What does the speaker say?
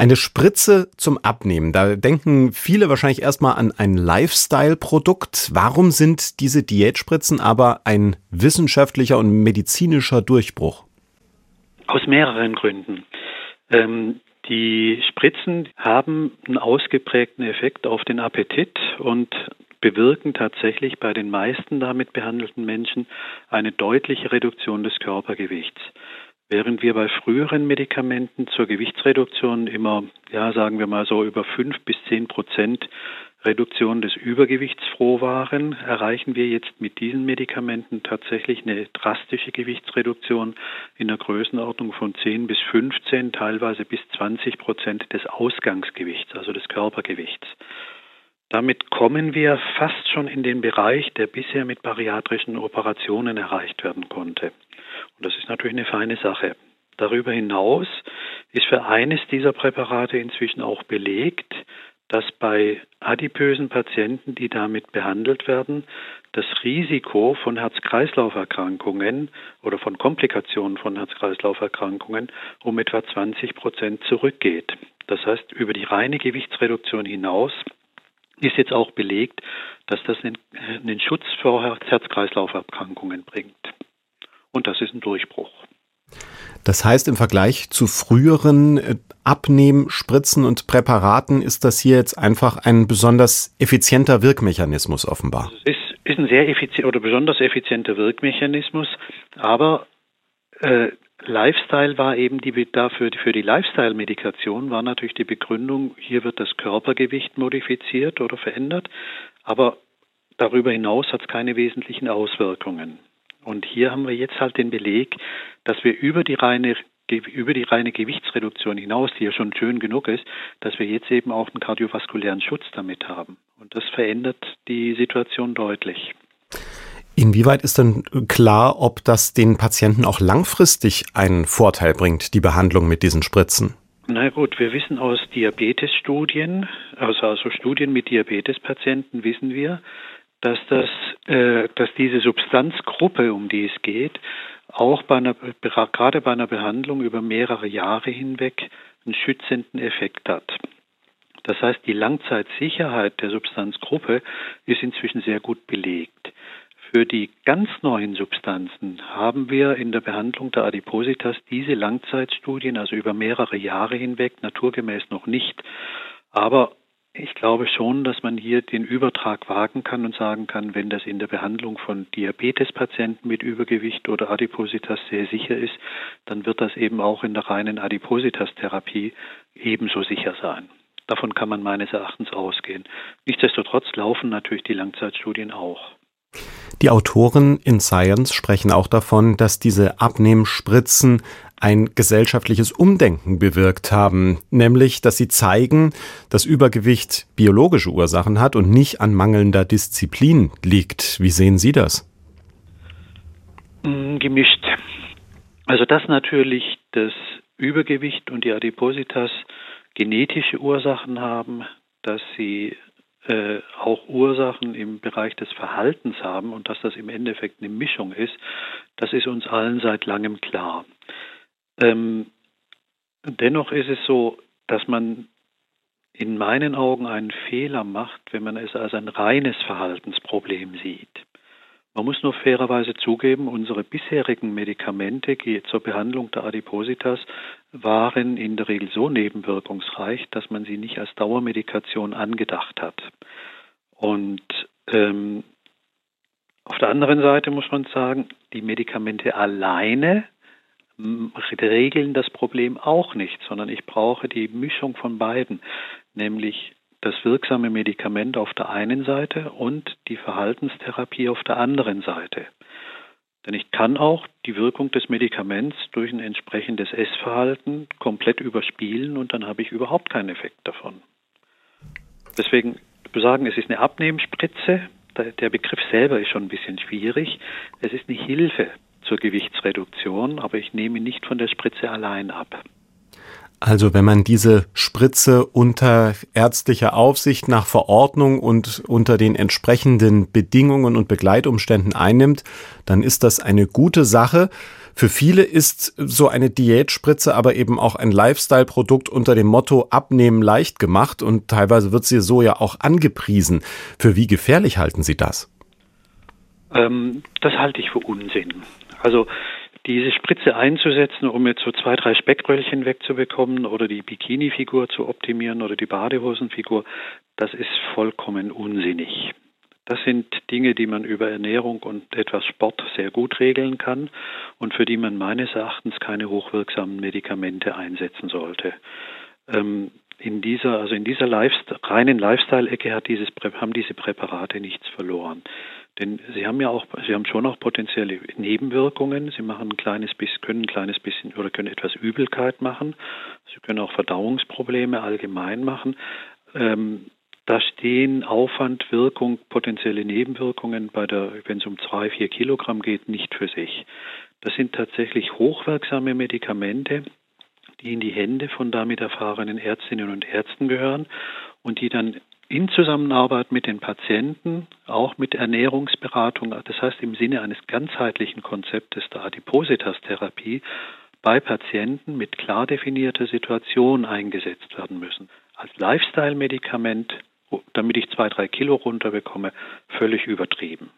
Eine Spritze zum Abnehmen. Da denken viele wahrscheinlich erstmal an ein Lifestyle-Produkt. Warum sind diese Diätspritzen aber ein wissenschaftlicher und medizinischer Durchbruch? Aus mehreren Gründen. Ähm, die Spritzen haben einen ausgeprägten Effekt auf den Appetit und bewirken tatsächlich bei den meisten damit behandelten Menschen eine deutliche Reduktion des Körpergewichts. Während wir bei früheren Medikamenten zur Gewichtsreduktion immer, ja, sagen wir mal so über fünf bis zehn Prozent Reduktion des Übergewichts froh waren, erreichen wir jetzt mit diesen Medikamenten tatsächlich eine drastische Gewichtsreduktion in der Größenordnung von 10 bis 15, teilweise bis 20 Prozent des Ausgangsgewichts, also des Körpergewichts. Damit kommen wir fast schon in den Bereich, der bisher mit bariatrischen Operationen erreicht werden konnte. Und das ist natürlich eine feine Sache. Darüber hinaus ist für eines dieser Präparate inzwischen auch belegt, dass bei adipösen Patienten, die damit behandelt werden, das Risiko von Herz-Kreislauf-Erkrankungen oder von Komplikationen von Herz-Kreislauf-Erkrankungen um etwa 20 Prozent zurückgeht. Das heißt, über die reine Gewichtsreduktion hinaus ist jetzt auch belegt, dass das einen Schutz vor Herz-Kreislauf-Erkrankungen bringt. Und das ist ein Durchbruch. Das heißt, im Vergleich zu früheren äh, Abnehmspritzen und Präparaten ist das hier jetzt einfach ein besonders effizienter Wirkmechanismus offenbar. Es ist, ist ein sehr effizient oder besonders effizienter Wirkmechanismus, aber äh, Lifestyle war eben die dafür für die Lifestyle-Medikation war natürlich die Begründung, hier wird das Körpergewicht modifiziert oder verändert, aber darüber hinaus hat es keine wesentlichen Auswirkungen. Und hier haben wir jetzt halt den Beleg, dass wir über die reine über die reine Gewichtsreduktion hinaus, die ja schon schön genug ist, dass wir jetzt eben auch einen kardiovaskulären Schutz damit haben. Und das verändert die Situation deutlich. Inwieweit ist denn klar, ob das den Patienten auch langfristig einen Vorteil bringt, die Behandlung mit diesen Spritzen? Na gut, wir wissen aus Diabetesstudien, also, also Studien mit Diabetespatienten wissen wir, dass das, äh, dass diese Substanzgruppe, um die es geht, auch bei einer, gerade bei einer Behandlung über mehrere Jahre hinweg einen schützenden Effekt hat. Das heißt, die Langzeitsicherheit der Substanzgruppe ist inzwischen sehr gut belegt. Für die ganz neuen Substanzen haben wir in der Behandlung der Adipositas diese Langzeitstudien, also über mehrere Jahre hinweg, naturgemäß noch nicht. Aber ich glaube schon, dass man hier den Übertrag wagen kann und sagen kann, wenn das in der Behandlung von Diabetespatienten mit Übergewicht oder Adipositas sehr sicher ist, dann wird das eben auch in der reinen Adipositas-Therapie ebenso sicher sein. Davon kann man meines Erachtens ausgehen. Nichtsdestotrotz laufen natürlich die Langzeitstudien auch. Die Autoren in Science sprechen auch davon, dass diese Abnehmspritzen ein gesellschaftliches Umdenken bewirkt haben, nämlich dass sie zeigen, dass Übergewicht biologische Ursachen hat und nicht an mangelnder Disziplin liegt. Wie sehen Sie das? Mm, gemischt. Also dass natürlich das Übergewicht und die Adipositas genetische Ursachen haben, dass sie äh, auch Ursachen im Bereich des Verhaltens haben und dass das im Endeffekt eine Mischung ist, das ist uns allen seit langem klar. Ähm, dennoch ist es so, dass man in meinen Augen einen Fehler macht, wenn man es als ein reines Verhaltensproblem sieht. Man muss nur fairerweise zugeben, unsere bisherigen Medikamente zur Behandlung der Adipositas waren in der Regel so nebenwirkungsreich, dass man sie nicht als Dauermedikation angedacht hat. Und ähm, auf der anderen Seite muss man sagen, die Medikamente alleine regeln das Problem auch nicht, sondern ich brauche die Mischung von beiden, nämlich das wirksame Medikament auf der einen Seite und die Verhaltenstherapie auf der anderen Seite. Denn ich kann auch die Wirkung des Medikaments durch ein entsprechendes Essverhalten komplett überspielen und dann habe ich überhaupt keinen Effekt davon. Deswegen sagen, es ist eine Abnehmspritze. Der Begriff selber ist schon ein bisschen schwierig. Es ist eine Hilfe zur Gewichtsreduktion, aber ich nehme nicht von der Spritze allein ab. Also wenn man diese Spritze unter ärztlicher Aufsicht nach Verordnung und unter den entsprechenden Bedingungen und Begleitumständen einnimmt, dann ist das eine gute Sache. Für viele ist so eine Diätspritze aber eben auch ein Lifestyle-Produkt unter dem Motto Abnehmen leicht gemacht und teilweise wird sie so ja auch angepriesen. Für wie gefährlich halten Sie das? Ähm, das halte ich für Unsinn. Also diese Spritze einzusetzen, um jetzt so zwei, drei Speckröllchen wegzubekommen oder die Bikini-Figur zu optimieren oder die Badehosenfigur, das ist vollkommen unsinnig. Das sind Dinge, die man über Ernährung und etwas Sport sehr gut regeln kann und für die man meines Erachtens keine hochwirksamen Medikamente einsetzen sollte. Ähm, in dieser, also in dieser Lifestyle, reinen Lifestyle-Ecke hat dieses, haben diese Präparate nichts verloren. Denn sie haben ja auch, sie haben schon auch potenzielle Nebenwirkungen. Sie machen ein kleines bisschen, können ein kleines bisschen oder können etwas Übelkeit machen. Sie können auch Verdauungsprobleme allgemein machen. Ähm, da stehen Aufwand, Wirkung, potenzielle Nebenwirkungen bei der, wenn es um zwei, vier Kilogramm geht, nicht für sich. Das sind tatsächlich hochwirksame Medikamente, die in die Hände von damit erfahrenen Ärztinnen und Ärzten gehören und die dann in Zusammenarbeit mit den Patienten, auch mit Ernährungsberatung, das heißt im Sinne eines ganzheitlichen Konzeptes der Adipositas-Therapie, bei Patienten mit klar definierter Situation eingesetzt werden müssen. Als Lifestyle-Medikament, damit ich zwei, drei Kilo runterbekomme, völlig übertrieben.